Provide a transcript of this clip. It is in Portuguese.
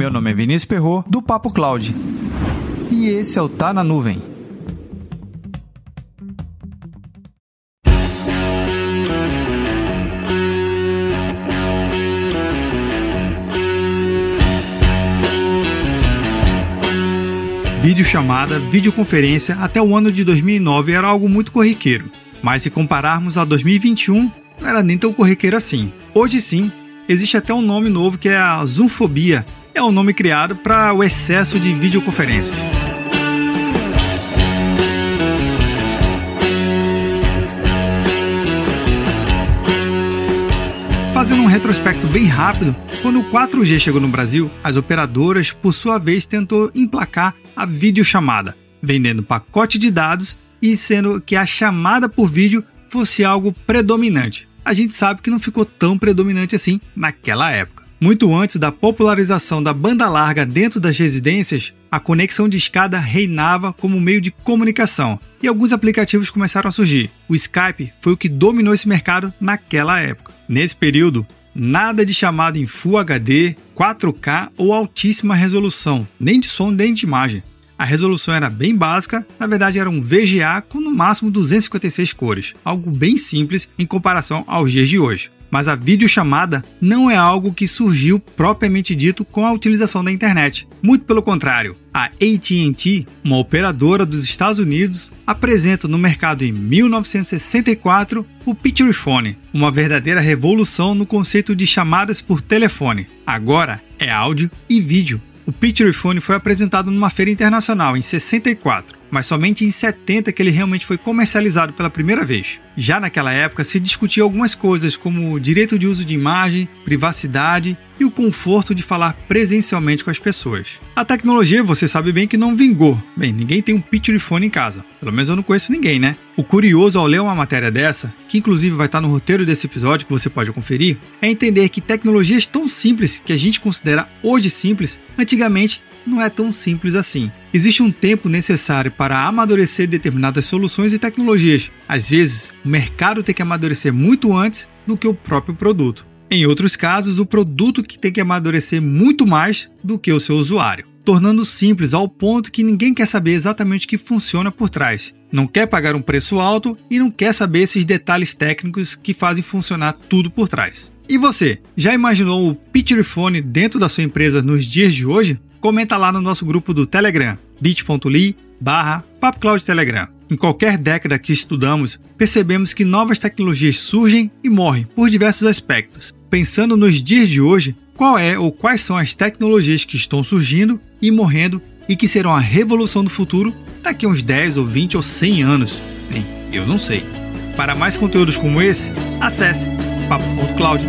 Meu nome é Vinícius Perro do Papo Cloud. E esse é o Tá na Nuvem. Videochamada, videoconferência até o ano de 2009 era algo muito corriqueiro, mas se compararmos a 2021, não era nem tão corriqueiro assim. Hoje sim, existe até um nome novo que é a zoomfobia, é um nome criado para o excesso de videoconferências. Fazendo um retrospecto bem rápido, quando o 4G chegou no Brasil, as operadoras, por sua vez, tentou emplacar a videochamada, vendendo pacote de dados e sendo que a chamada por vídeo fosse algo predominante. A gente sabe que não ficou tão predominante assim naquela época. Muito antes da popularização da banda larga dentro das residências, a conexão de escada reinava como meio de comunicação e alguns aplicativos começaram a surgir. O Skype foi o que dominou esse mercado naquela época. Nesse período, nada de chamada em Full HD, 4K ou altíssima resolução, nem de som nem de imagem. A resolução era bem básica, na verdade era um VGA com no máximo 256 cores, algo bem simples em comparação aos dias de hoje. Mas a videochamada não é algo que surgiu propriamente dito com a utilização da internet. Muito pelo contrário, a AT&T, uma operadora dos Estados Unidos, apresenta no mercado em 1964 o Picture Phone, uma verdadeira revolução no conceito de chamadas por telefone. Agora é áudio e vídeo. O Picture Phone foi apresentado numa feira internacional em 64, mas somente em 70 que ele realmente foi comercializado pela primeira vez. Já naquela época se discutia algumas coisas como o direito de uso de imagem, privacidade e o conforto de falar presencialmente com as pessoas. A tecnologia, você sabe bem que não vingou. Bem, ninguém tem um picture phone em casa. Pelo menos eu não conheço ninguém, né? O curioso ao ler uma matéria dessa, que inclusive vai estar no roteiro desse episódio que você pode conferir, é entender que tecnologias tão simples que a gente considera hoje simples, antigamente não é tão simples assim. Existe um tempo necessário para amadurecer determinadas soluções e tecnologias. Às vezes, o mercado tem que amadurecer muito antes do que o próprio produto. Em outros casos, o produto que tem que amadurecer muito mais do que o seu usuário, tornando simples ao ponto que ninguém quer saber exatamente o que funciona por trás. Não quer pagar um preço alto e não quer saber esses detalhes técnicos que fazem funcionar tudo por trás. E você, já imaginou o Picture Phone dentro da sua empresa nos dias de hoje? Comenta lá no nosso grupo do Telegram, bit.ly barra Telegram. Em qualquer década que estudamos, percebemos que novas tecnologias surgem e morrem por diversos aspectos. Pensando nos dias de hoje, qual é ou quais são as tecnologias que estão surgindo e morrendo e que serão a revolução do futuro daqui a uns 10 ou 20 ou 100 anos? Bem, eu não sei. Para mais conteúdos como esse, acesse papo.cloud.